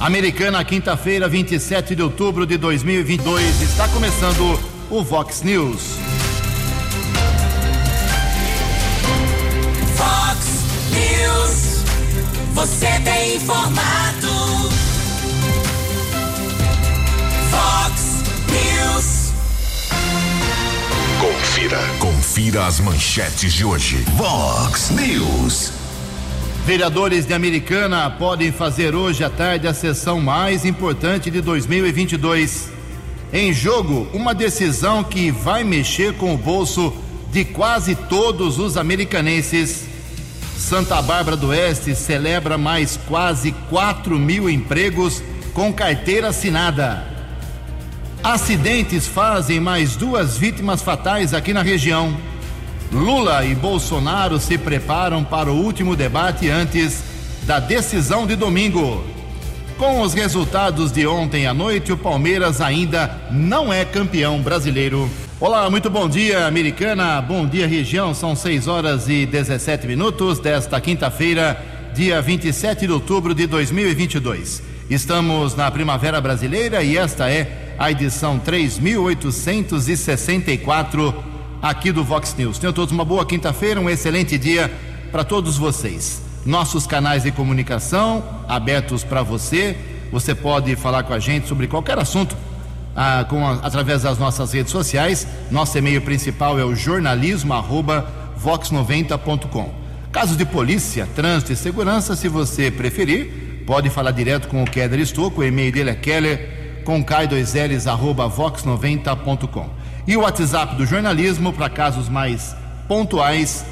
Americana, quinta-feira, 27 de outubro de 2022. Está começando o Vox News. Vox News. Você tem informado. Vox News. Confira. Confira as manchetes de hoje. Vox News. Vereadores de Americana podem fazer hoje à tarde a sessão mais importante de 2022. Em jogo, uma decisão que vai mexer com o bolso de quase todos os americanenses. Santa Bárbara do Oeste celebra mais quase 4 mil empregos com carteira assinada. Acidentes fazem mais duas vítimas fatais aqui na região. Lula e Bolsonaro se preparam para o último debate antes da decisão de domingo. Com os resultados de ontem à noite, o Palmeiras ainda não é campeão brasileiro. Olá, muito bom dia, americana. Bom dia, região. São 6 horas e 17 minutos desta quinta-feira, dia 27 de outubro de 2022. Estamos na Primavera Brasileira e esta é a edição 3864 aqui do Vox News. Tenham todos uma boa quinta-feira, um excelente dia para todos vocês. Nossos canais de comunicação abertos para você. Você pode falar com a gente sobre qualquer assunto ah, com a, através das nossas redes sociais. Nosso e-mail principal é o jornalismo@vox90.com. Casos de polícia, trânsito e segurança, se você preferir, pode falar direto com o Keller Estouco. O e-mail dele é keller com k2ls arroba vox90.com. E o WhatsApp do jornalismo para casos mais pontuais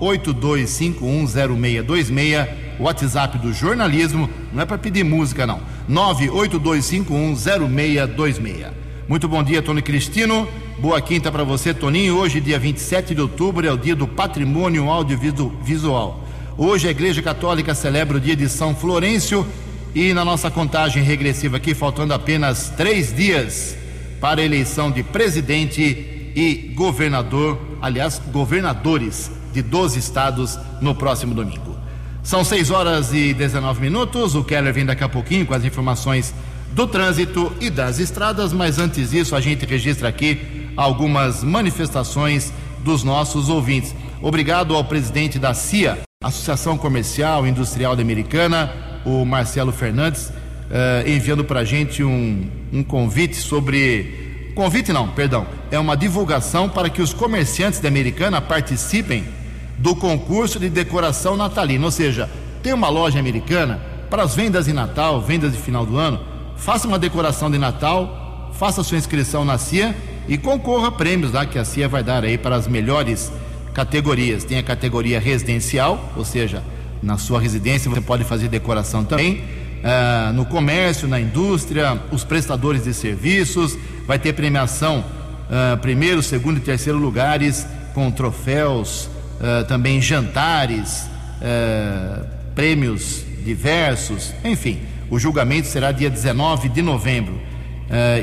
982510626. WhatsApp do jornalismo, não é para pedir música não. 982510626. Muito bom dia, Tony Cristino. Boa quinta para você, Toninho. Hoje, dia 27 de outubro, é o dia do patrimônio audiovisual. Hoje a Igreja Católica celebra o dia de São Florencio e na nossa contagem regressiva aqui, faltando apenas três dias para a eleição de presidente e governador, aliás, governadores de 12 estados no próximo domingo. São 6 horas e 19 minutos. O Keller vem daqui a pouquinho com as informações do trânsito e das estradas, mas antes disso, a gente registra aqui algumas manifestações dos nossos ouvintes. Obrigado ao presidente da CIA, Associação Comercial e Industrial da Americana, o Marcelo Fernandes, uh, enviando para a gente um, um convite sobre. Convite não, perdão. É uma divulgação para que os comerciantes da Americana participem do concurso de decoração natalina. Ou seja, tem uma loja americana para as vendas de Natal, vendas de final do ano. Faça uma decoração de Natal, faça sua inscrição na CIA e concorra a prêmios lá que a CIA vai dar aí para as melhores categorias. Tem a categoria residencial, ou seja, na sua residência você pode fazer decoração também uh, no comércio, na indústria, os prestadores de serviços. Vai ter premiação uh, primeiro, segundo e terceiro lugares com troféus, uh, também jantares, prêmios diversos, enfim. O julgamento será dia 19 de novembro.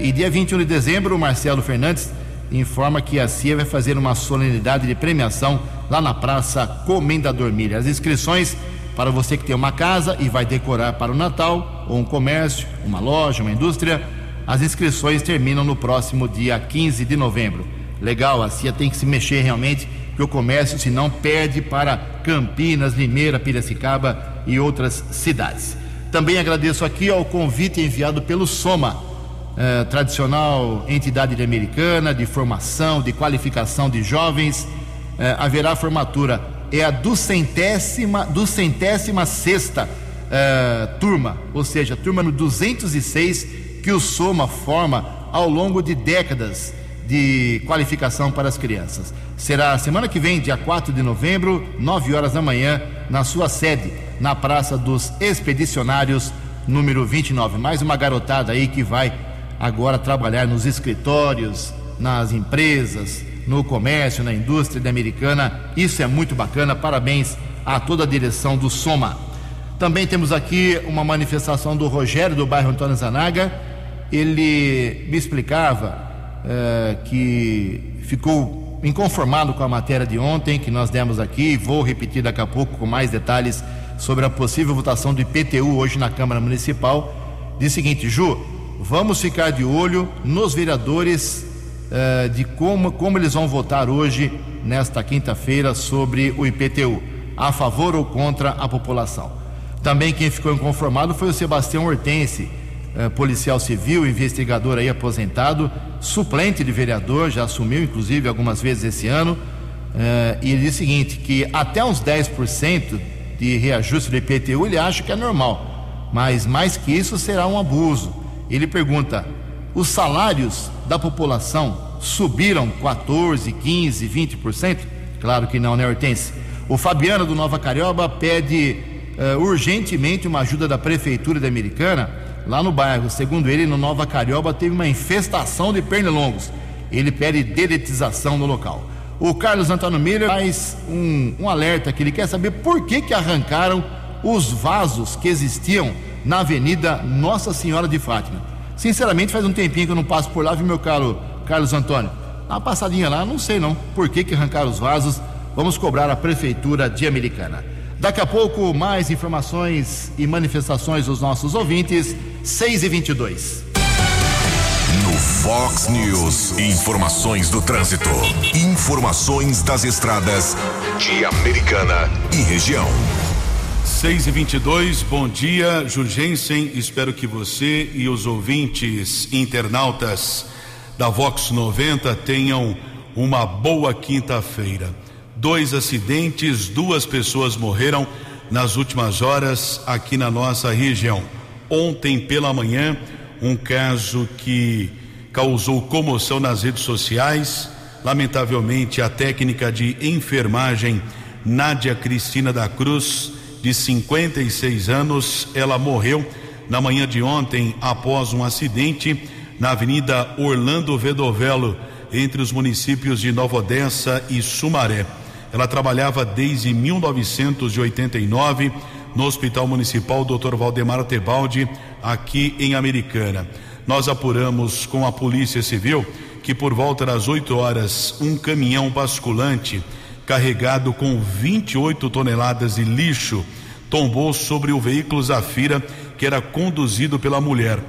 e dia 21 de dezembro, o Marcelo Fernandes informa que a CIA vai fazer uma solenidade de premiação lá na Praça Comendador Milha. As inscrições para você que tem uma casa e vai decorar para o Natal, ou um comércio, uma loja, uma indústria, as inscrições terminam no próximo dia 15 de novembro. Legal, a CIA tem que se mexer realmente, porque o comércio, senão, perde para Campinas, Limeira, Piracicaba e outras cidades. Também agradeço aqui ao convite enviado pelo Soma, eh, tradicional entidade americana de formação, de qualificação de jovens. Eh, haverá formatura é a do centésima sexta uh, turma, ou seja, turma no 206 que o Soma forma ao longo de décadas de qualificação para as crianças. Será semana que vem, dia 4 de novembro, 9 horas da manhã, na sua sede, na Praça dos Expedicionários, número 29. Mais uma garotada aí que vai agora trabalhar nos escritórios, nas empresas, no comércio, na indústria americana. Isso é muito bacana. Parabéns a toda a direção do Soma. Também temos aqui uma manifestação do Rogério do bairro Antônio Zanaga. Ele me explicava é, que ficou inconformado com a matéria de ontem que nós demos aqui. Vou repetir daqui a pouco com mais detalhes sobre a possível votação do IPTU hoje na Câmara Municipal. Diz o seguinte, Ju, vamos ficar de olho nos vereadores eh, de como, como eles vão votar hoje, nesta quinta-feira, sobre o IPTU, a favor ou contra a população. Também quem ficou inconformado foi o Sebastião Hortense, eh, policial civil, investigador aí aposentado, suplente de vereador, já assumiu inclusive algumas vezes esse ano. eh, e ele diz o seguinte: que até uns 10% de reajuste do IPTU ele acha que é normal, mas mais que isso será um abuso. Ele pergunta: os salários da população subiram 14, 15, 20%? Claro que não, né, Hortense? O Fabiano do Nova Carioba pede eh, urgentemente uma ajuda da Prefeitura da Americana lá no bairro. Segundo ele, no Nova Carioba teve uma infestação de pernilongos. Ele pede dedetização no local. O Carlos Antônio Miller faz um, um alerta que ele quer saber por que, que arrancaram os vasos que existiam na Avenida Nossa Senhora de Fátima. Sinceramente, faz um tempinho que eu não passo por lá, viu, meu caro Carlos Antônio? Dá uma passadinha lá, não sei não por que, que arrancaram os vasos. Vamos cobrar a Prefeitura de Americana. Daqui a pouco, mais informações e manifestações dos nossos ouvintes, 6 e 22 No Fox News, informações do trânsito. Informações das estradas de Americana e região. 6 e 22 bom dia, Jurgensen. Espero que você e os ouvintes internautas da Vox 90 tenham uma boa quinta-feira. Dois acidentes, duas pessoas morreram nas últimas horas aqui na nossa região. Ontem pela manhã, um caso que causou comoção nas redes sociais. Lamentavelmente, a técnica de enfermagem Nádia Cristina da Cruz, de 56 anos, ela morreu na manhã de ontem após um acidente na Avenida Orlando Vedovelo, entre os municípios de Nova Odessa e Sumaré. Ela trabalhava desde 1989 no Hospital Municipal Dr. Valdemar Tebaldi, aqui em Americana. Nós apuramos com a Polícia Civil que por volta das 8 horas, um caminhão basculante carregado com 28 toneladas de lixo tombou sobre o veículo Zafira que era conduzido pela mulher.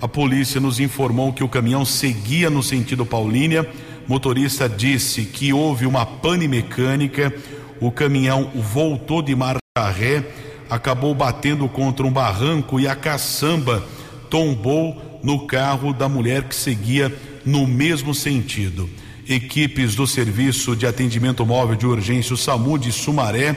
A polícia nos informou que o caminhão seguia no sentido Paulínia. Motorista disse que houve uma pane mecânica. O caminhão voltou de marcha ré, acabou batendo contra um barranco e a caçamba tombou no carro da mulher que seguia no mesmo sentido. Equipes do Serviço de Atendimento Móvel de Urgência, o SAMU de Sumaré,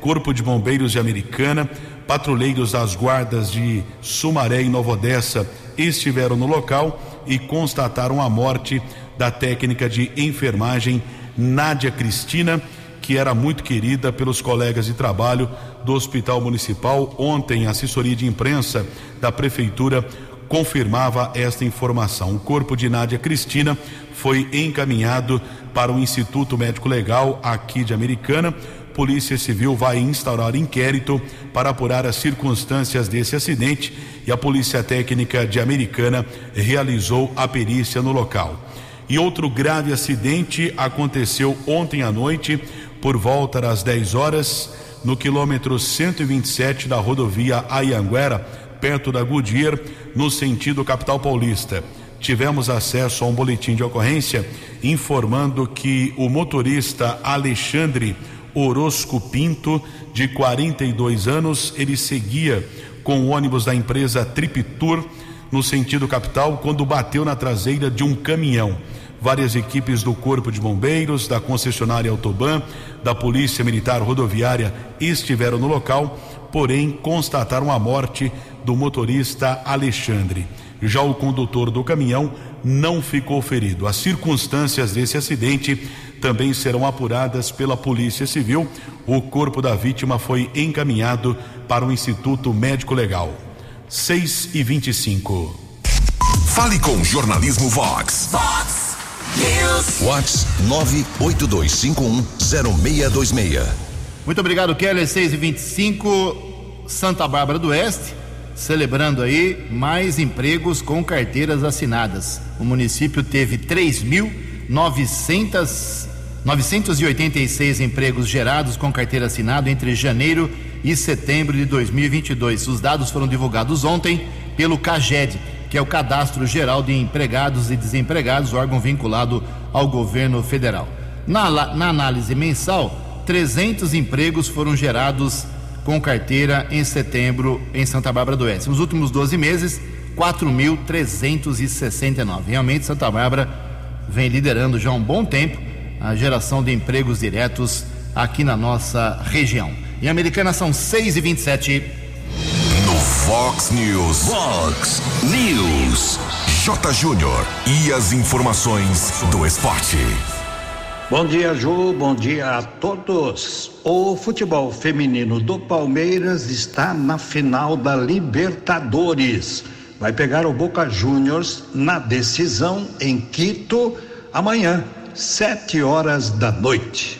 Corpo de Bombeiros de Americana, patrulheiros das guardas de Sumaré e Nova Odessa estiveram no local e constataram a morte da técnica de enfermagem Nádia Cristina, que era muito querida pelos colegas de trabalho do Hospital Municipal. Ontem, a assessoria de imprensa da Prefeitura confirmava esta informação. O corpo de Nádia Cristina foi encaminhado para o Instituto Médico Legal aqui de Americana. Polícia Civil vai instaurar inquérito para apurar as circunstâncias desse acidente e a Polícia Técnica de Americana realizou a perícia no local. E outro grave acidente aconteceu ontem à noite, por volta das 10 horas, no quilômetro 127 da rodovia Ayanguera, perto da Goodyear, no sentido capital paulista. Tivemos acesso a um boletim de ocorrência informando que o motorista Alexandre Orosco Pinto, de 42 anos, ele seguia com o ônibus da empresa Triptour no sentido capital quando bateu na traseira de um caminhão. Várias equipes do Corpo de Bombeiros, da concessionária Autoban, da Polícia Militar Rodoviária estiveram no local, porém constataram a morte do motorista Alexandre. Já o condutor do caminhão não ficou ferido. As circunstâncias desse acidente também serão apuradas pela Polícia Civil. O corpo da vítima foi encaminhado para o Instituto Médico Legal. 6 e 25. Fale com Jornalismo Vox. Fox News. Vox 982510626. Muito obrigado, Keller. 6 e 25 Santa Bárbara do Oeste, celebrando aí mais empregos com carteiras assinadas. O município teve 3.900 986 empregos gerados com carteira assinada entre janeiro e setembro de 2022. Os dados foram divulgados ontem pelo CAGED, que é o Cadastro Geral de Empregados e Desempregados, órgão vinculado ao governo federal. Na, na análise mensal, 300 empregos foram gerados com carteira em setembro em Santa Bárbara do Oeste. Nos últimos 12 meses, 4.369. Realmente, Santa Bárbara vem liderando já há um bom tempo a geração de empregos diretos aqui na nossa região. Em Americana são 6 e 27 No Fox News. Fox News. J. Júnior. E as informações do esporte. Bom dia, Ju. Bom dia a todos. O futebol feminino do Palmeiras está na final da Libertadores. Vai pegar o Boca Juniors na decisão em Quito amanhã, sete horas da noite.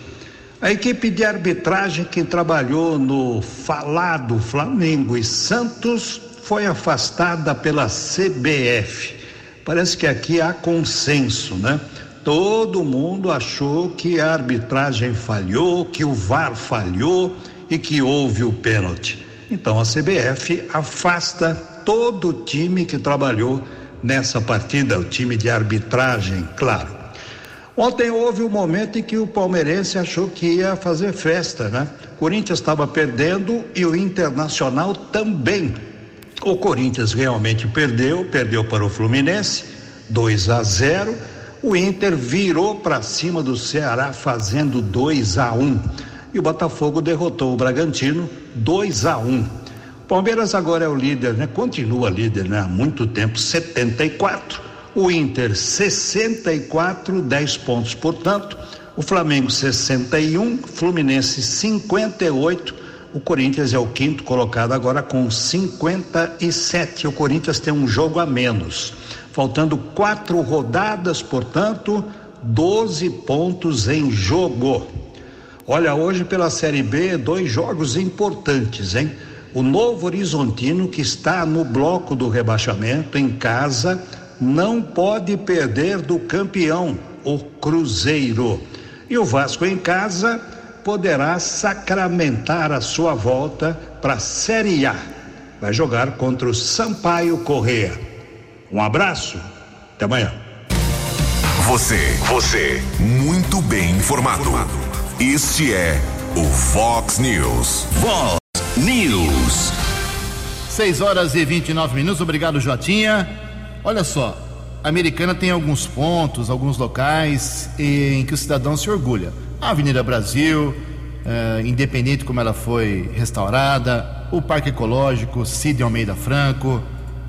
A equipe de arbitragem que trabalhou no falado Flamengo e Santos foi afastada pela CBF. Parece que aqui há consenso, né? Todo mundo achou que a arbitragem falhou, que o VAR falhou e que houve o pênalti. Então a CBF afasta todo o time que trabalhou nessa partida, o time de arbitragem, claro. Ontem houve um momento em que o palmeirense achou que ia fazer festa, né? Corinthians estava perdendo e o Internacional também. O Corinthians realmente perdeu, perdeu para o Fluminense, 2 a 0. O Inter virou para cima do Ceará fazendo 2 a 1. E o Botafogo derrotou o Bragantino 2 a 1. Palmeiras agora é o líder, né? Continua líder, né? Há muito tempo, 74 o Inter 64, 10 pontos, portanto, o Flamengo 61, Fluminense 58, o Corinthians é o quinto colocado agora com 57. O Corinthians tem um jogo a menos. Faltando quatro rodadas, portanto, 12 pontos em jogo. Olha, hoje pela Série B, dois jogos importantes, hein? O Novo Horizontino, que está no bloco do rebaixamento, em casa, não pode perder do campeão, o Cruzeiro. E o Vasco em casa poderá sacramentar a sua volta para a Série A. Vai jogar contra o Sampaio Correa. Um abraço, até amanhã. Você, você, muito bem informado. Este é o Fox News. Fox News. 6 horas e 29 minutos. Obrigado, Jotinha. Olha só, a americana tem alguns pontos, alguns locais em que o cidadão se orgulha. A Avenida Brasil, eh, independente como ela foi restaurada, o Parque Ecológico, Cid Almeida Franco,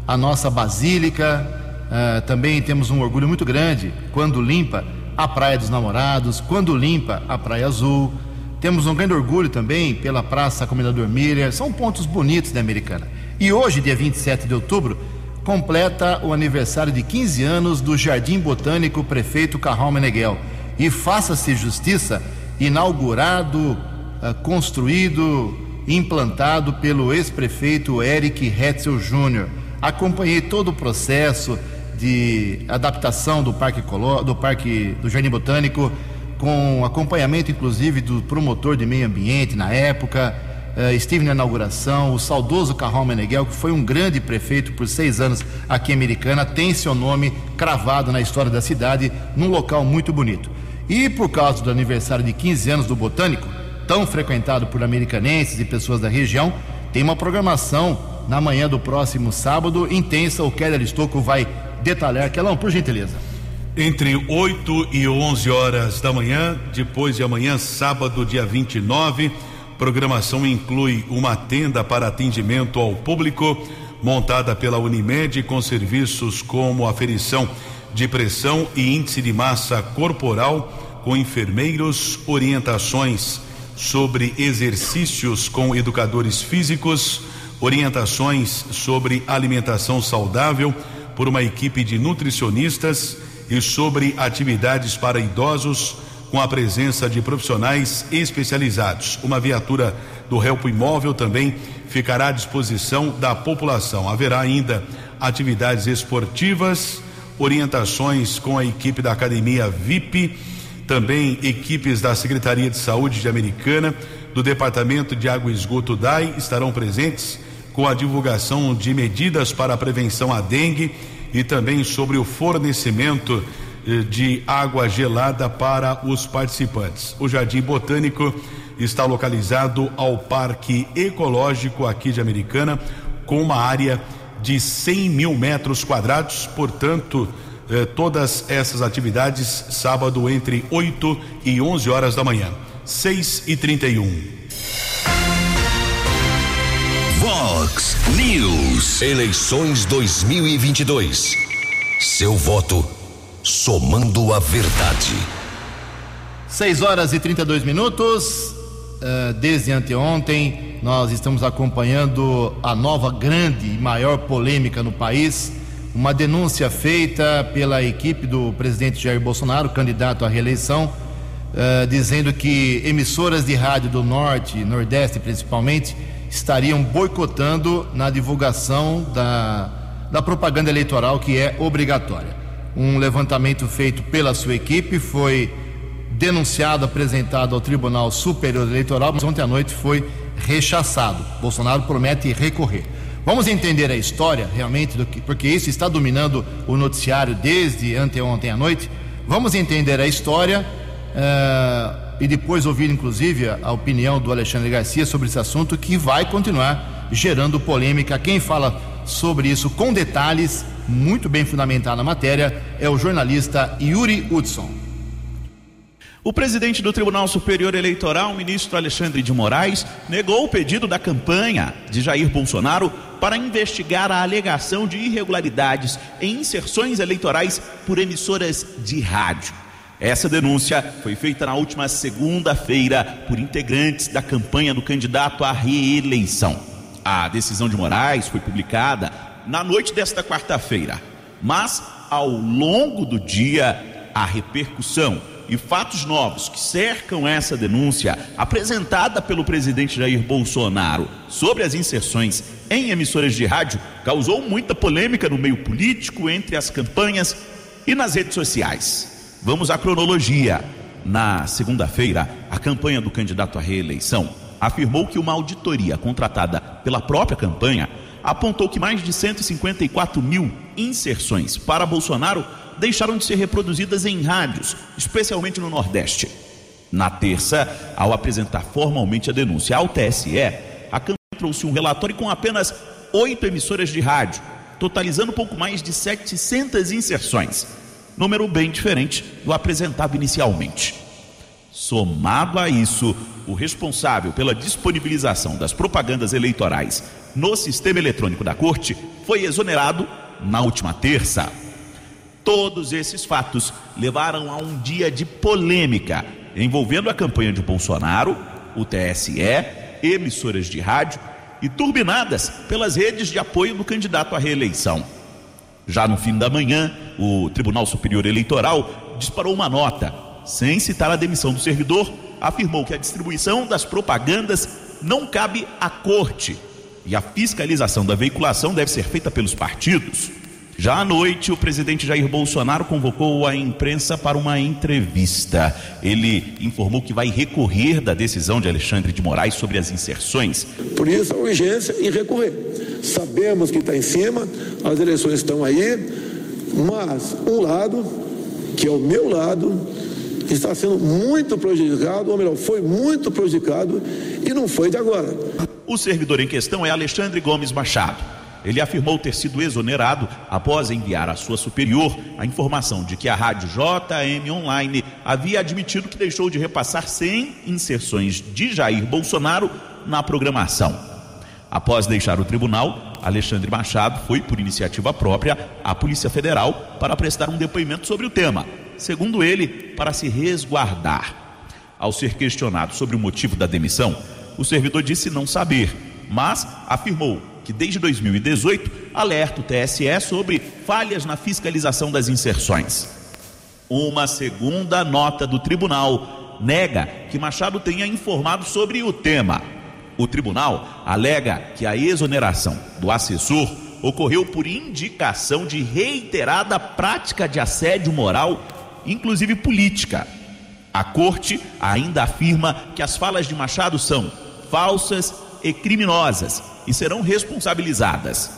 a nossa Basílica, eh, também temos um orgulho muito grande quando limpa a Praia dos Namorados, quando limpa a Praia Azul. Temos um grande orgulho também pela Praça Comendador Miller, são pontos bonitos da Americana. E hoje, dia 27 de outubro, completa o aniversário de 15 anos do Jardim Botânico Prefeito Carral Meneghel. E faça-se justiça, inaugurado, uh, construído, implantado pelo ex-prefeito Eric Hetzel Júnior. Acompanhei todo o processo de adaptação do Parque, do Parque do Jardim Botânico, com acompanhamento inclusive do promotor de meio ambiente na época Uh, estive na inauguração, o saudoso Carral Meneghel, que foi um grande prefeito por seis anos aqui em Americana, tem seu nome cravado na história da cidade, num local muito bonito. E por causa do aniversário de 15 anos do Botânico, tão frequentado por americanenses e pessoas da região, tem uma programação na manhã do próximo sábado intensa. O Keller Estocco vai detalhar. Kelão, por gentileza. Entre 8 e 11 horas da manhã, depois de amanhã, sábado, dia 29 Programação inclui uma tenda para atendimento ao público, montada pela Unimed, com serviços como aferição de pressão e índice de massa corporal, com enfermeiros, orientações sobre exercícios com educadores físicos, orientações sobre alimentação saudável por uma equipe de nutricionistas e sobre atividades para idosos com a presença de profissionais especializados. Uma viatura do Help Imóvel também ficará à disposição da população. Haverá ainda atividades esportivas, orientações com a equipe da Academia VIP, também equipes da Secretaria de Saúde de Americana, do Departamento de Água e Esgoto DAI estarão presentes com a divulgação de medidas para a prevenção à dengue e também sobre o fornecimento eh, de água gelada para os participantes. O Jardim Botânico está localizado ao Parque Ecológico aqui de Americana, com uma área de 100 mil metros quadrados, portanto, eh, todas essas atividades sábado entre 8 e 11 horas da manhã. 6 e 31. Vox News. Eleições 2022. Seu voto somando a verdade. 6 horas e 32 minutos. Uh, desde anteontem, nós estamos acompanhando a nova grande e maior polêmica no país. Uma denúncia feita pela equipe do presidente Jair Bolsonaro, candidato à reeleição, uh, dizendo que emissoras de rádio do Norte, Nordeste principalmente, estariam boicotando na divulgação da, da propaganda eleitoral que é obrigatória. Um levantamento feito pela sua equipe foi denunciado, apresentado ao Tribunal Superior Eleitoral, mas ontem à noite foi rechaçado. Bolsonaro promete recorrer. Vamos entender a história realmente, do que, porque isso está dominando o noticiário desde anteontem à noite. Vamos entender a história uh, e depois ouvir, inclusive, a opinião do Alexandre Garcia sobre esse assunto que vai continuar gerando polêmica. Quem fala sobre isso com detalhes, muito bem fundamentado na matéria, é o jornalista Yuri Hudson. O presidente do Tribunal Superior Eleitoral, ministro Alexandre de Moraes, negou o pedido da campanha de Jair Bolsonaro para investigar a alegação de irregularidades em inserções eleitorais por emissoras de rádio. Essa denúncia foi feita na última segunda-feira por integrantes da campanha do candidato à reeleição. A decisão de Moraes foi publicada na noite desta quarta-feira, mas ao longo do dia a repercussão e fatos novos que cercam essa denúncia apresentada pelo presidente Jair Bolsonaro sobre as inserções em emissoras de rádio causou muita polêmica no meio político, entre as campanhas e nas redes sociais. Vamos à cronologia. Na segunda-feira, a campanha do candidato à reeleição afirmou que uma auditoria contratada pela própria campanha apontou que mais de 154 mil inserções para Bolsonaro deixaram de ser reproduzidas em rádios, especialmente no Nordeste. Na terça, ao apresentar formalmente a denúncia ao TSE, a Câmara trouxe um relatório com apenas oito emissoras de rádio, totalizando pouco mais de 700 inserções, número bem diferente do apresentado inicialmente. Somado a isso, o responsável pela disponibilização das propagandas eleitorais no sistema eletrônico da Corte foi exonerado na última terça. Todos esses fatos levaram a um dia de polêmica envolvendo a campanha de Bolsonaro, o TSE, emissoras de rádio e turbinadas pelas redes de apoio do candidato à reeleição. Já no fim da manhã, o Tribunal Superior Eleitoral disparou uma nota, sem citar a demissão do servidor, afirmou que a distribuição das propagandas não cabe à corte e a fiscalização da veiculação deve ser feita pelos partidos. Já à noite, o presidente Jair Bolsonaro convocou a imprensa para uma entrevista. Ele informou que vai recorrer da decisão de Alexandre de Moraes sobre as inserções. Por isso, a urgência em recorrer. Sabemos que está em cima, as eleições estão aí, mas um lado, que é o meu lado, está sendo muito prejudicado, ou melhor, foi muito prejudicado e não foi de agora. O servidor em questão é Alexandre Gomes Machado. Ele afirmou ter sido exonerado após enviar à sua superior a informação de que a rádio JM Online havia admitido que deixou de repassar 100 inserções de Jair Bolsonaro na programação. Após deixar o tribunal, Alexandre Machado foi, por iniciativa própria, à Polícia Federal para prestar um depoimento sobre o tema. Segundo ele, para se resguardar. Ao ser questionado sobre o motivo da demissão, o servidor disse não saber, mas afirmou que desde 2018 alerta o TSE sobre falhas na fiscalização das inserções. Uma segunda nota do tribunal nega que Machado tenha informado sobre o tema. O tribunal alega que a exoneração do assessor ocorreu por indicação de reiterada prática de assédio moral, inclusive política. A corte ainda afirma que as falas de Machado são falsas e criminosas e serão responsabilizadas.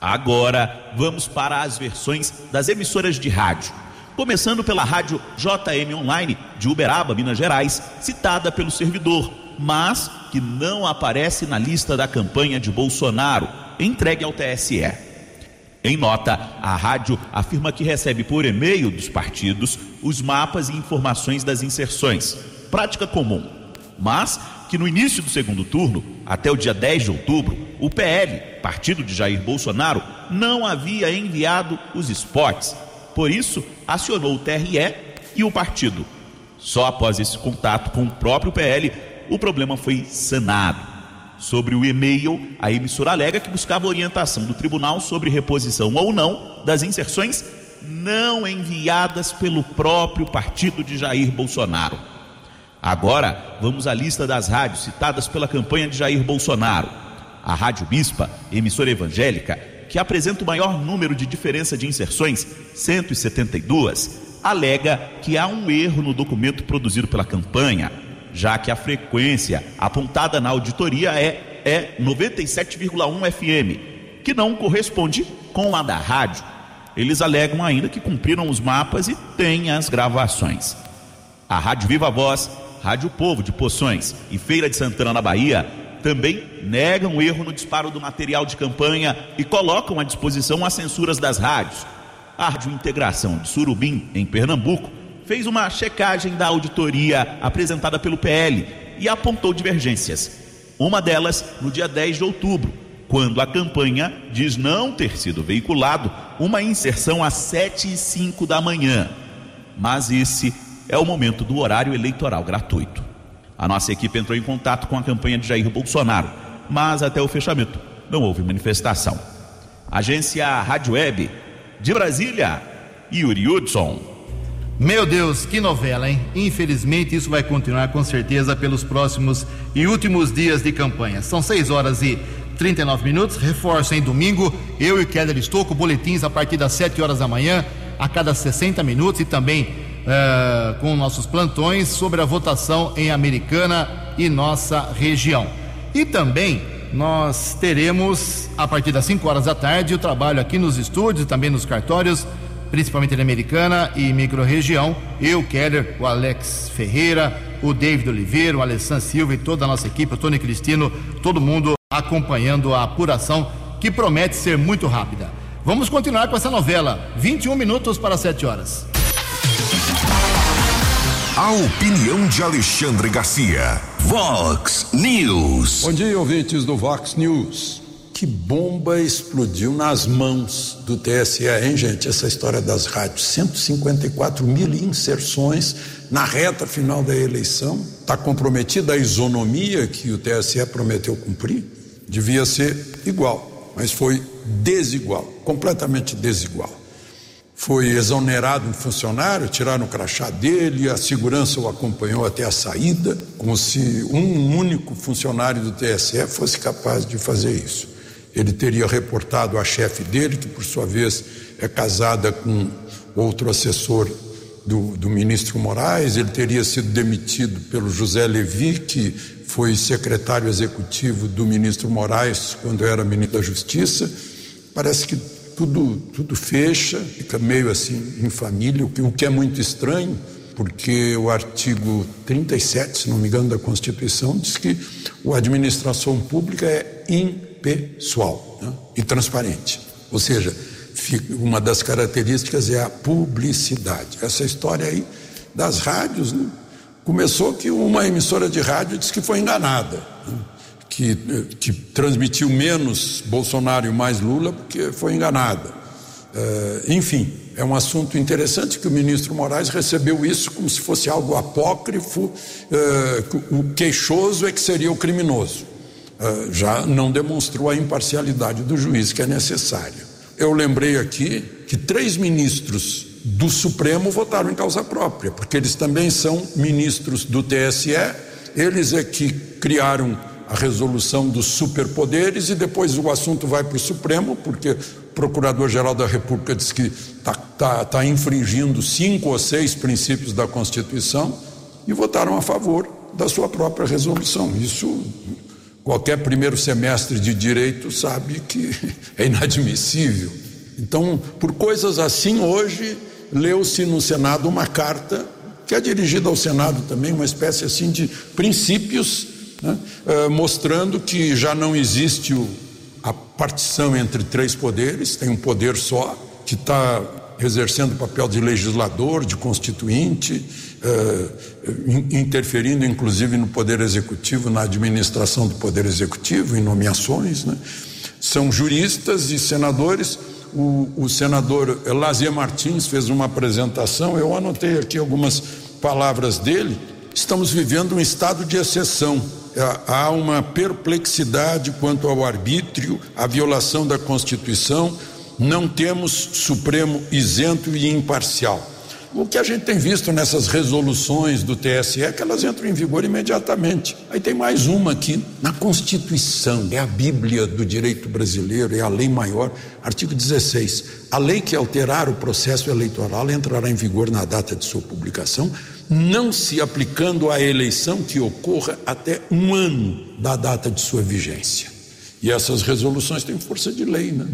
Agora vamos para as versões das emissoras de rádio. Começando pela rádio JM Online de Uberaba, Minas Gerais, citada pelo servidor, mas que não aparece na lista da campanha de Bolsonaro, entregue ao TSE. Em nota, a rádio afirma que recebe por e-mail dos partidos os mapas e informações das inserções, prática comum, mas que no início do segundo turno, até o dia 10 de outubro, o PL, partido de Jair Bolsonaro, não havia enviado os spots. Por isso, acionou o TRE e o partido. Só após esse contato com o próprio PL, o problema foi sanado. Sobre o e-mail, a emissora alega que buscava orientação do tribunal sobre reposição ou não das inserções não enviadas pelo próprio partido de Jair Bolsonaro. Agora, vamos à lista das rádios citadas pela campanha de Jair Bolsonaro. A Rádio Bispa, emissora evangélica, que apresenta o maior número de diferença de inserções, 172, alega que há um erro no documento produzido pela campanha, já que a frequência apontada na auditoria é, é 97,1 FM, que não corresponde com a da rádio. Eles alegam ainda que cumpriram os mapas e têm as gravações. A Rádio Viva Voz Rádio Povo de Poções e Feira de Santana na Bahia também negam o erro no disparo do material de campanha e colocam à disposição as censuras das rádios. A Rádio Integração de Surubim, em Pernambuco, fez uma checagem da auditoria apresentada pelo PL e apontou divergências. Uma delas no dia 10 de outubro, quando a campanha diz não ter sido veiculado uma inserção às 7 e 5 da manhã. Mas esse é o momento do horário eleitoral gratuito. A nossa equipe entrou em contato com a campanha de Jair Bolsonaro, mas até o fechamento não houve manifestação. Agência Rádio Web de Brasília, Yuri Hudson. Meu Deus, que novela, hein? Infelizmente, isso vai continuar com certeza pelos próximos e últimos dias de campanha. São 6 horas e 39 minutos. Reforço em domingo, eu e Keller Estouco, boletins a partir das 7 horas da manhã, a cada 60 minutos e também uh, com nossos plantões sobre a votação em Americana e nossa região. E também nós teremos, a partir das 5 horas da tarde, o trabalho aqui nos estúdios e também nos cartórios, principalmente na Americana e microrregião. Eu, Keller, o Alex Ferreira, o David Oliveira, o Alessandro Silva e toda a nossa equipe, o Tony Cristino, todo mundo acompanhando a apuração que promete ser muito rápida. Vamos continuar com essa novela. 21 minutos para 7 horas. A opinião de Alexandre Garcia. Vox News. Bom dia, ouvintes do Vox News. Que bomba explodiu nas mãos do TSE, hein, gente? Essa história das rádios. 154 mil inserções na reta final da eleição. Está comprometida a isonomia que o TSE prometeu cumprir? Devia ser igual, mas foi desigual completamente desigual foi exonerado um funcionário, tiraram o crachá dele, a segurança o acompanhou até a saída, como se um único funcionário do TSE fosse capaz de fazer isso. Ele teria reportado a chefe dele, que por sua vez é casada com outro assessor do, do ministro Moraes, ele teria sido demitido pelo José Levi, que foi secretário executivo do ministro Moraes quando era ministro da Justiça. Parece que tudo, tudo fecha, fica meio assim em família, o que, é muito estranho, porque o artigo 37, se não me engano, da Constituição diz que a administração pública é impessoal né, e transparente. Ou seja, uma das características é a publicidade. Essa história aí das rádios, né, começou que uma emissora de rádio disse que foi enganada. Que, que transmitiu menos Bolsonaro e mais Lula porque foi enganada. Uh, enfim, é um assunto interessante que o ministro Moraes recebeu isso como se fosse algo apócrifo, uh, o queixoso é que seria o criminoso. Uh, já não demonstrou a imparcialidade do juiz que é necessária. Eu lembrei aqui que três ministros do Supremo votaram em causa própria, porque eles também são ministros do TSE, eles é que criaram a resolução dos superpoderes e depois o assunto vai para o Supremo, porque Procurador-Geral da República disse que está tá, tá infringindo cinco ou seis princípios da Constituição e votaram a favor da sua própria resolução. Isso qualquer primeiro semestre de direito sabe que é inadmissível. Então, por coisas assim, hoje leu-se no Senado uma carta que é dirigida ao Senado também, uma espécie assim de princípios, né, eh, mostrando que já não existe o, a partição entre três poderes, tem um poder só que está exercendo o papel de legislador, de constituinte, eh, interferindo inclusive no poder executivo, na administração do poder executivo, em nomeações. Né? São juristas e senadores. O, o senador Lazier Martins fez uma apresentação, eu anotei aqui algumas palavras dele. Estamos vivendo um estado de exceção. Há uma perplexidade quanto ao arbítrio, à violação da Constituição. Não temos Supremo isento e imparcial. O que a gente tem visto nessas resoluções do TSE é que elas entram em vigor imediatamente. Aí tem mais uma aqui, na Constituição, é a Bíblia do direito brasileiro, é a lei maior, artigo 16. A lei que alterar o processo eleitoral entrará em vigor na data de sua publicação, não se aplicando à eleição que ocorra até um ano da data de sua vigência. E essas resoluções têm força de lei, né?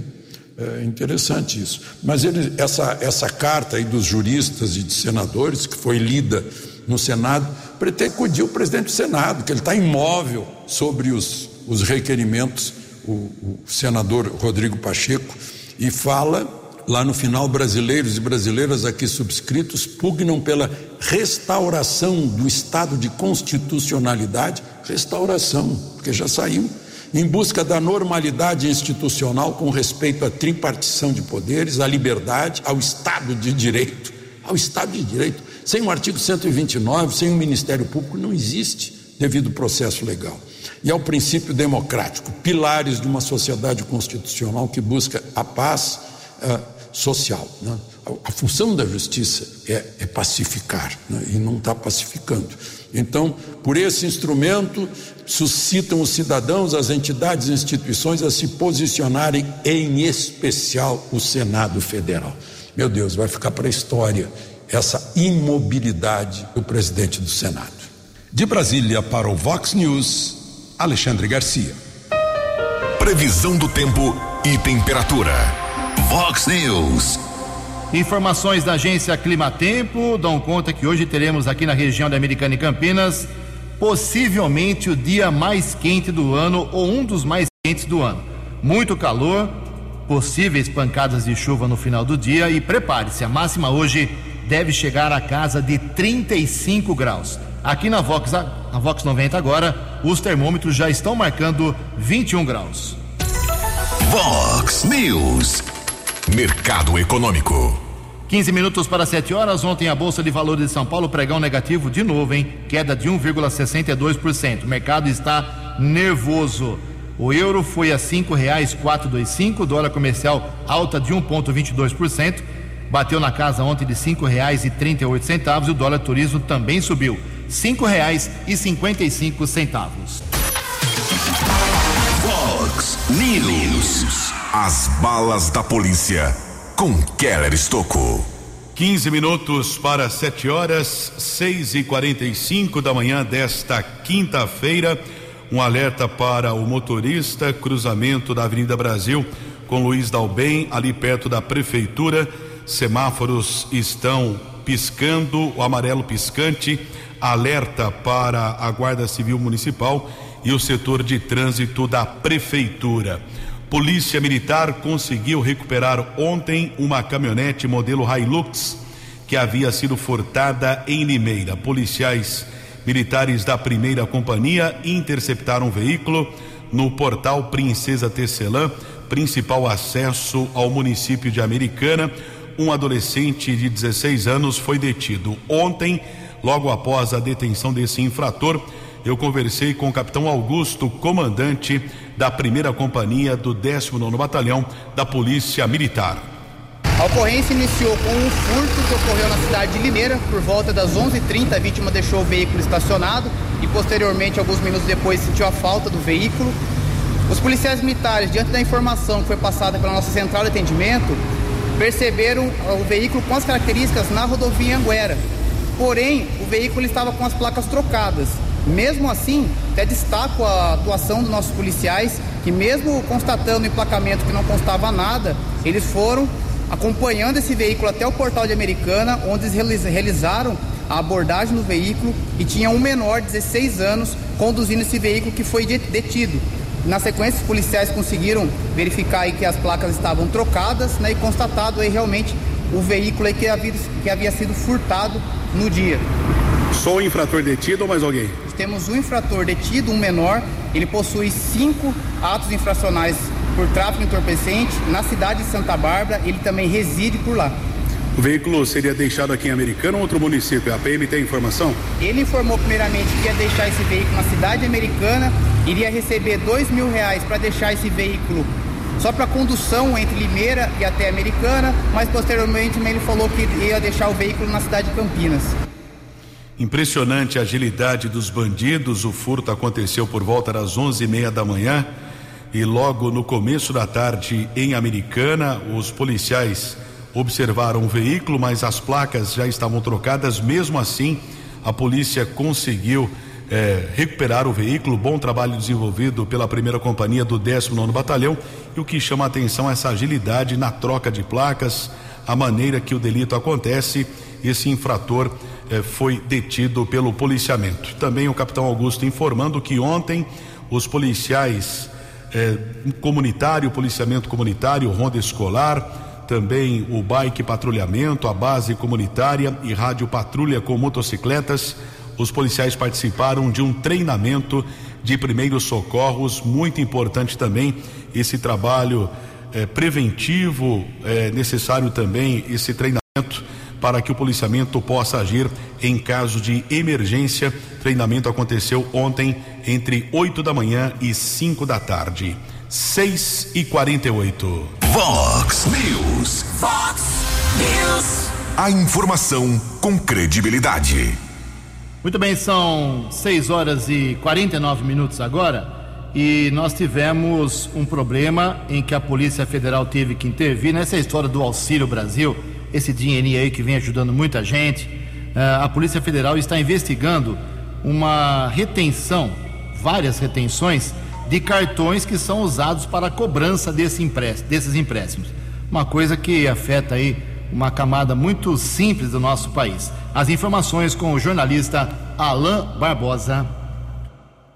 É interessante isso. Mas ele, essa, essa carta aí dos juristas e de senadores, que foi lida no Senado, pretende acudir o presidente do Senado, que ele está imóvel sobre os, os requerimentos, o, o senador Rodrigo Pacheco, e fala lá no final, brasileiros e brasileiras aqui subscritos pugnam pela restauração do estado de constitucionalidade, restauração, porque já saiu em busca da normalidade institucional com respeito à tripartição de poderes, à liberdade, ao Estado de Direito. Ao Estado de Direito. Sem o artigo 129, sem o Ministério Público, não existe devido processo legal. E ao princípio democrático, pilares de uma sociedade constitucional que busca a paz uh, social. Né? A, a, função da justiça é, é pacificar, né? e não está pacificando. Então, por esse instrumento, suscitam os cidadãos, as entidades e instituições a se posicionarem, em especial o Senado Federal. Meu Deus, vai ficar para a história essa imobilidade do presidente do Senado. De Brasília para o Vox News, Alexandre Garcia. Previsão do tempo e temperatura. Vox News. Informações da agência Climatempo dão conta que hoje teremos aqui na região da Americana e Campinas possivelmente o dia mais quente do ano ou um dos mais quentes do ano. Muito calor, possíveis pancadas de chuva no final do dia e prepare-se, a máxima hoje deve chegar a casa de 35 graus. Aqui na Vox, na Vox 90 agora, os termômetros já estão marcando 21 graus. Vox News. Mercado Econômico. 15 minutos para 7 horas. Ontem a Bolsa de Valores de São Paulo pregão negativo de novo, hein? Queda de 1,62%. O mercado está nervoso. O euro foi a cinco reais quatrocentos dólar comercial alta de 1,22%. Bateu na casa ontem de cinco reais e trinta e centavos. E o dólar turismo também subiu cinco reais e cinquenta e cinco centavos. Fox News. As balas da polícia com Keller Estocou. 15 minutos para 7 horas, 6 e 45 da manhã desta quinta-feira. Um alerta para o motorista, cruzamento da Avenida Brasil com Luiz Dalbem, ali perto da prefeitura. Semáforos estão piscando, o amarelo piscante. Alerta para a Guarda Civil Municipal e o setor de trânsito da prefeitura. Polícia Militar conseguiu recuperar ontem uma caminhonete modelo Hilux que havia sido furtada em Limeira. Policiais militares da primeira companhia interceptaram o veículo no portal Princesa Tecelã, principal acesso ao município de Americana. Um adolescente de 16 anos foi detido ontem, logo após a detenção desse infrator eu conversei com o capitão Augusto, comandante da primeira companhia do 19 Batalhão da Polícia Militar. A ocorrência iniciou com um furto que ocorreu na cidade de Limeira. Por volta das 11h30, a vítima deixou o veículo estacionado e, posteriormente, alguns minutos depois, sentiu a falta do veículo. Os policiais militares, diante da informação que foi passada pela nossa central de atendimento, perceberam o veículo com as características na rodovia Anguera. Porém, o veículo estava com as placas trocadas. Mesmo assim, até destaco a atuação dos nossos policiais, que mesmo constatando o emplacamento que não constava nada, eles foram acompanhando esse veículo até o portal de Americana, onde eles realizaram a abordagem no veículo e tinha um menor de 16 anos conduzindo esse veículo que foi detido. Na sequência, os policiais conseguiram verificar que as placas estavam trocadas né, e constatado aí realmente o veículo que havia, que havia sido furtado no dia. Só o infrator detido ou mais alguém? Temos um infrator detido, um menor. Ele possui cinco atos infracionais por tráfico entorpecente na cidade de Santa Bárbara. Ele também reside por lá. O veículo seria deixado aqui em Americana ou outro município? A PM tem informação? Ele informou primeiramente que ia deixar esse veículo na cidade americana, iria receber dois mil reais para deixar esse veículo só para condução entre Limeira e até Americana, mas posteriormente ele falou que ia deixar o veículo na cidade de Campinas. Impressionante a agilidade dos bandidos. O furto aconteceu por volta das onze e meia da manhã e logo no começo da tarde em Americana, os policiais observaram o veículo, mas as placas já estavam trocadas. Mesmo assim, a polícia conseguiu eh, recuperar o veículo. Bom trabalho desenvolvido pela primeira companhia do 19 Batalhão. E o que chama a atenção é essa agilidade na troca de placas, a maneira que o delito acontece. Esse infrator eh, foi detido pelo policiamento. Também o capitão Augusto informando que ontem os policiais eh, comunitário, policiamento comunitário, ronda escolar, também o bike patrulhamento, a base comunitária e rádio patrulha com motocicletas. Os policiais participaram de um treinamento de primeiros socorros, muito importante também esse trabalho eh, preventivo, é necessário também esse treinamento para que o policiamento possa agir em caso de emergência. Treinamento aconteceu ontem entre 8 da manhã e 5 da tarde. 6 e 48. Vox News. Fox News. A informação com credibilidade. Muito bem, são 6 horas e 49 minutos agora. E nós tivemos um problema em que a Polícia Federal teve que intervir nessa história do Auxílio Brasil esse dinheirinho aí que vem ajudando muita gente. Uh, a Polícia Federal está investigando uma retenção, várias retenções de cartões que são usados para a cobrança desse empréstimo, desses empréstimos. Uma coisa que afeta aí uma camada muito simples do nosso país. As informações com o jornalista Alain Barbosa.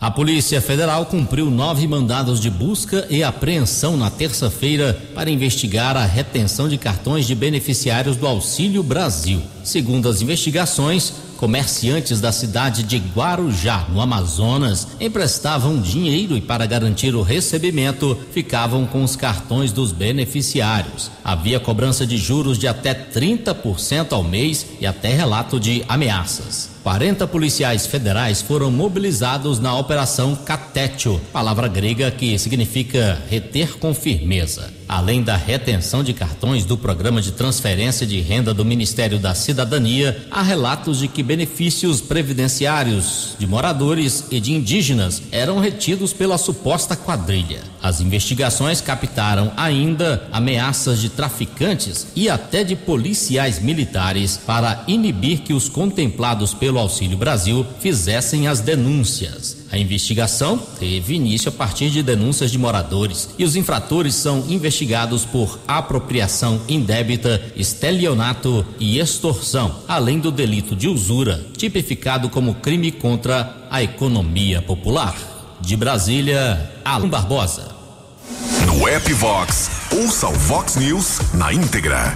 A Polícia Federal cumpriu nove mandados de busca e apreensão na terça-feira para investigar a retenção de cartões de beneficiários do Auxílio Brasil. Segundo as investigações, comerciantes da cidade de Guarujá, no Amazonas, emprestavam dinheiro e, para garantir o recebimento, ficavam com os cartões dos beneficiários. Havia cobrança de juros de até 30% ao mês e até relato de ameaças. 40 policiais federais foram mobilizados na Operação Catétio, palavra grega que significa reter com firmeza. Além da retenção de cartões do Programa de Transferência de Renda do Ministério da Cidadania, há relatos de que benefícios previdenciários de moradores e de indígenas eram retidos pela suposta quadrilha. As investigações captaram ainda ameaças de traficantes e até de policiais militares para inibir que os contemplados pelo Auxílio Brasil fizessem as denúncias. A investigação teve início a partir de denúncias de moradores e os infratores são investigados por apropriação indébita, estelionato e extorsão, além do delito de usura, tipificado como crime contra a economia popular. De Brasília, Alan Barbosa. No app Vox, ouça o Vox News na íntegra.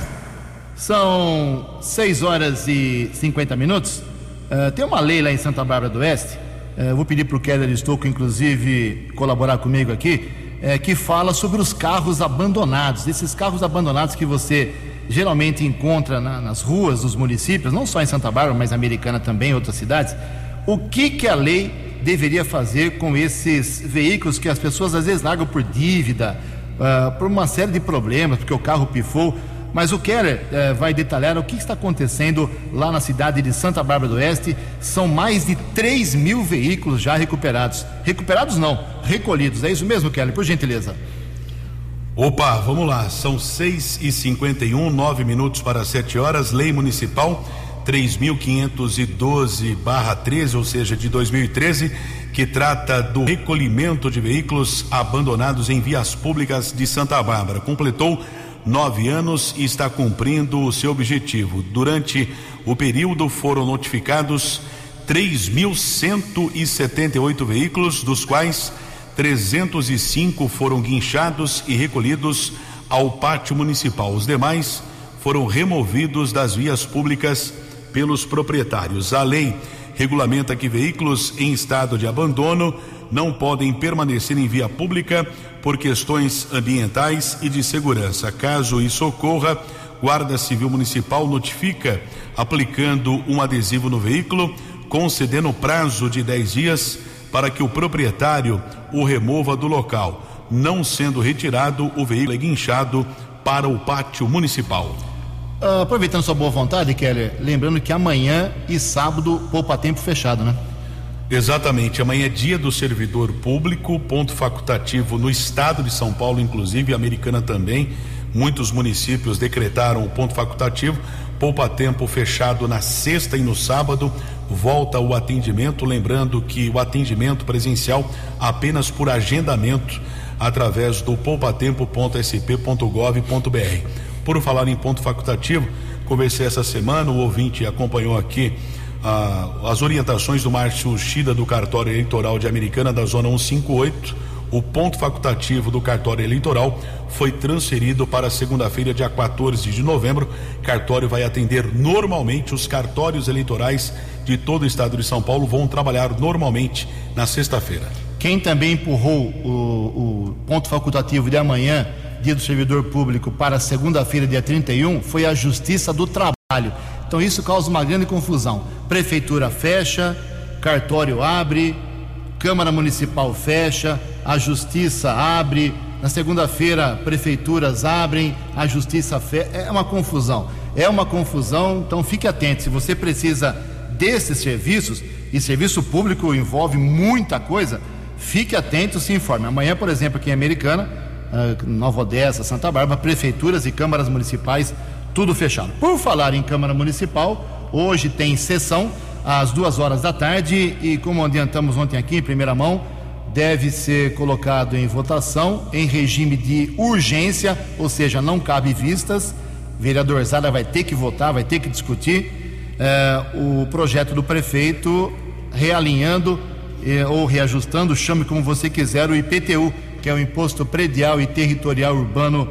São 6 horas e 50 minutos. Uh, tem uma lei lá em Santa Bárbara do Oeste é, vou pedir para o Keller Estouco, inclusive, colaborar comigo aqui, é, que fala sobre os carros abandonados, esses carros abandonados que você geralmente encontra na, nas ruas dos municípios, não só em Santa Bárbara, mas Americana também, outras cidades. O que, que a lei deveria fazer com esses veículos que as pessoas às vezes largam por dívida, uh, por uma série de problemas, porque o carro pifou, Mas o Keller eh, vai detalhar o que está acontecendo lá na cidade de Santa Bárbara do Oeste. São mais de 3 mil veículos já recuperados. Recuperados não, recolhidos. É isso mesmo, Keller? Por gentileza. Opa, vamos lá. São 6 e 51 9 minutos para 7 horas. Lei Municipal 3.512-13, ou seja, de 2013, que trata do recolhimento de veículos abandonados em vias públicas de Santa Bárbara. Completou nove anos e está cumprindo o seu objetivo. Durante o período foram notificados 3.178 veículos, dos quais 305 foram guinchados e recolhidos ao pátio municipal. Os demais foram removidos das vias públicas pelos proprietários. A lei regulamenta que veículos em estado de abandono não podem permanecer em via pública por questões ambientais e de segurança. Caso isso ocorra, Guarda Civil Municipal notifica aplicando um adesivo no veículo, concedendo prazo de 10 dias para que o proprietário o remova do local. Não sendo retirado, o veículo é guinchado para o pátio municipal. Uh, aproveitando sua boa vontade, Keller, lembrando que amanhã e sábado poupa tempo fechado, né? Exatamente. Amanhã é dia do servidor público, ponto facultativo no estado de São Paulo, inclusive, Americana também. Muitos municípios decretaram o ponto facultativo. Poupa tempo fechado na sexta e no sábado. Volta o atendimento. Lembrando que o atendimento presencial apenas por agendamento através do poupatempo.sp.gov.br. Por falar em ponto facultativo, conversei essa semana, o ouvinte acompanhou aqui ah, as orientações do Márcio Chida do cartório eleitoral de Americana da Zona 158, o ponto facultativo do cartório eleitoral foi transferido para segunda-feira, dia 14 de novembro. Cartório vai atender normalmente os cartórios eleitorais de todo o estado de São Paulo vão trabalhar normalmente na sexta-feira. Quem também empurrou o, o ponto facultativo de amanhã, dia do servidor público, para segunda-feira, dia 31, foi a Justiça do Trabalho. Então isso causa uma grande confusão. Prefeitura fecha, cartório abre, Câmara Municipal fecha, a Justiça abre, na segunda-feira prefeituras abrem, a Justiça fecha. É uma confusão. É uma confusão, então fique atento. Se você precisa desses serviços, e serviço público envolve muita coisa, fique atento, se informe. Amanhã, por exemplo, aqui em Americana, ah, Nova Odessa, Santa Bárbara, prefeituras e câmaras municipais tudo fechado. Por falar em Câmara Municipal, hoje tem sessão às duas horas da tarde e, como adiantamos ontem aqui em primeira mão, deve ser colocado em votação em regime de urgência, ou seja, não cabe vistas. O vereador Zara vai ter que votar, vai ter que discutir eh, o projeto do prefeito realinhando ou reajustando, chame como você quiser, o IPTU, que é o Imposto Predial e Territorial Urbano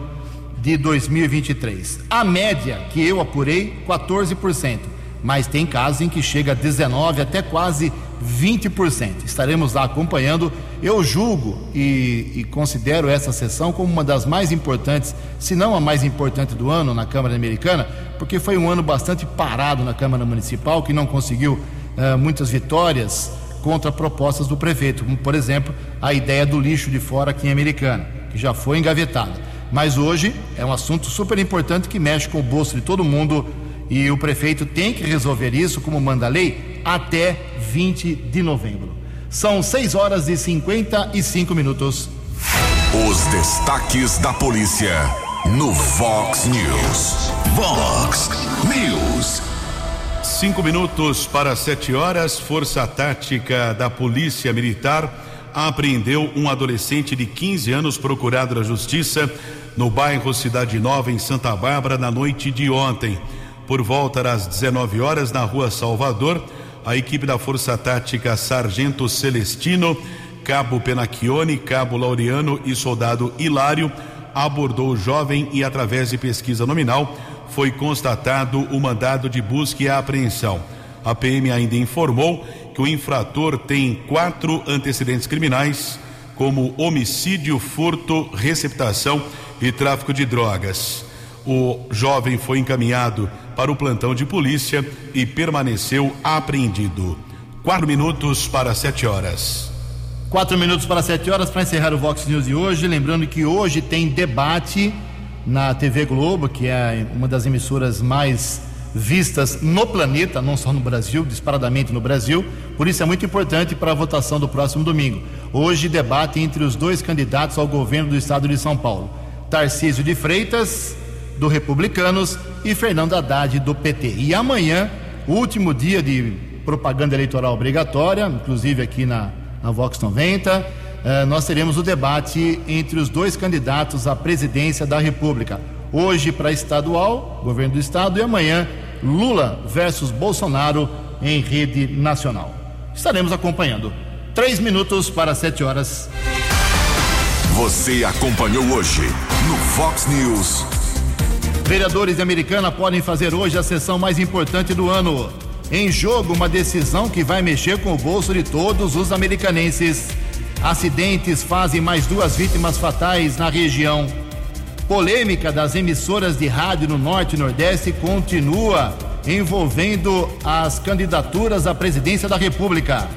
de 2023. A média que eu apurei, 14%, mas tem casos em que chega a 19% até quase 20%. Estaremos lá acompanhando. Eu julgo e, e, considero essa sessão como uma das mais importantes, se não a mais importante do ano na Câmara Americana, porque foi um ano bastante parado na Câmara Municipal, que não conseguiu uh, muitas vitórias contra propostas do prefeito, como por exemplo a ideia do lixo de fora aqui em Americana, que já foi engavetada. Mas hoje é um assunto super importante que mexe com o bolso de todo mundo e o prefeito tem que resolver isso, como manda a lei, até 20 de novembro. São 6 horas e 55 minutos. Os destaques da polícia no Vox News. Vox News. Cinco minutos para sete horas, Força Tática da Polícia Militar apreendeu um adolescente de 15 anos procurado na justiça no bairro Cidade Nova, em Santa Bárbara, na noite de ontem. Por volta das 19 horas, na rua Salvador, a equipe da Força Tática Sargento Celestino, Cabo Penacchione, Cabo Laureano e Soldado Hilário abordou o jovem e, através de pesquisa nominal, foi constatado o mandado de busca e apreensão. A PM ainda informou que o infrator tem quatro antecedentes criminais, como homicídio, furto, receptação e tráfico de drogas. O jovem foi encaminhado para o plantão de polícia e permaneceu apreendido. Quatro minutos para sete horas. Quatro minutos para sete horas para encerrar o Vox News de hoje. Lembrando que hoje tem debate na TV Globo, que é uma das emissoras mais vistas no planeta, não só no Brasil, disparadamente no Brasil. Por isso é muito importante para a votação do próximo domingo. Hoje, debate entre os dois candidatos ao governo do estado de São Paulo: Tarcísio de Freitas, do Republicanos, e Fernando Haddad, do PT. E amanhã, último dia de propaganda eleitoral obrigatória, inclusive aqui na, na Vox 90, eh, nós teremos o debate entre os dois candidatos à presidência da República. Hoje para estadual, governo do estado, e amanhã Lula versus Bolsonaro em rede nacional. Estaremos acompanhando. Três minutos para sete horas. Você acompanhou hoje no Fox News. Vereadores de Americana podem fazer hoje a sessão mais importante do ano. Em jogo, uma decisão que vai mexer com o bolso de todos os americanenses. Acidentes fazem mais duas vítimas fatais na região. Polêmica das emissoras de rádio no Norte e Nordeste continua envolvendo as candidaturas à presidência da República.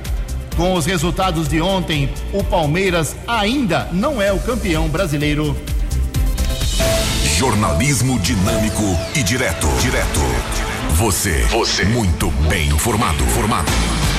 Com os resultados de ontem, o Palmeiras ainda não é o campeão brasileiro. Jornalismo dinâmico e direto. Direto. Você. Você. Muito bem informado. Formado.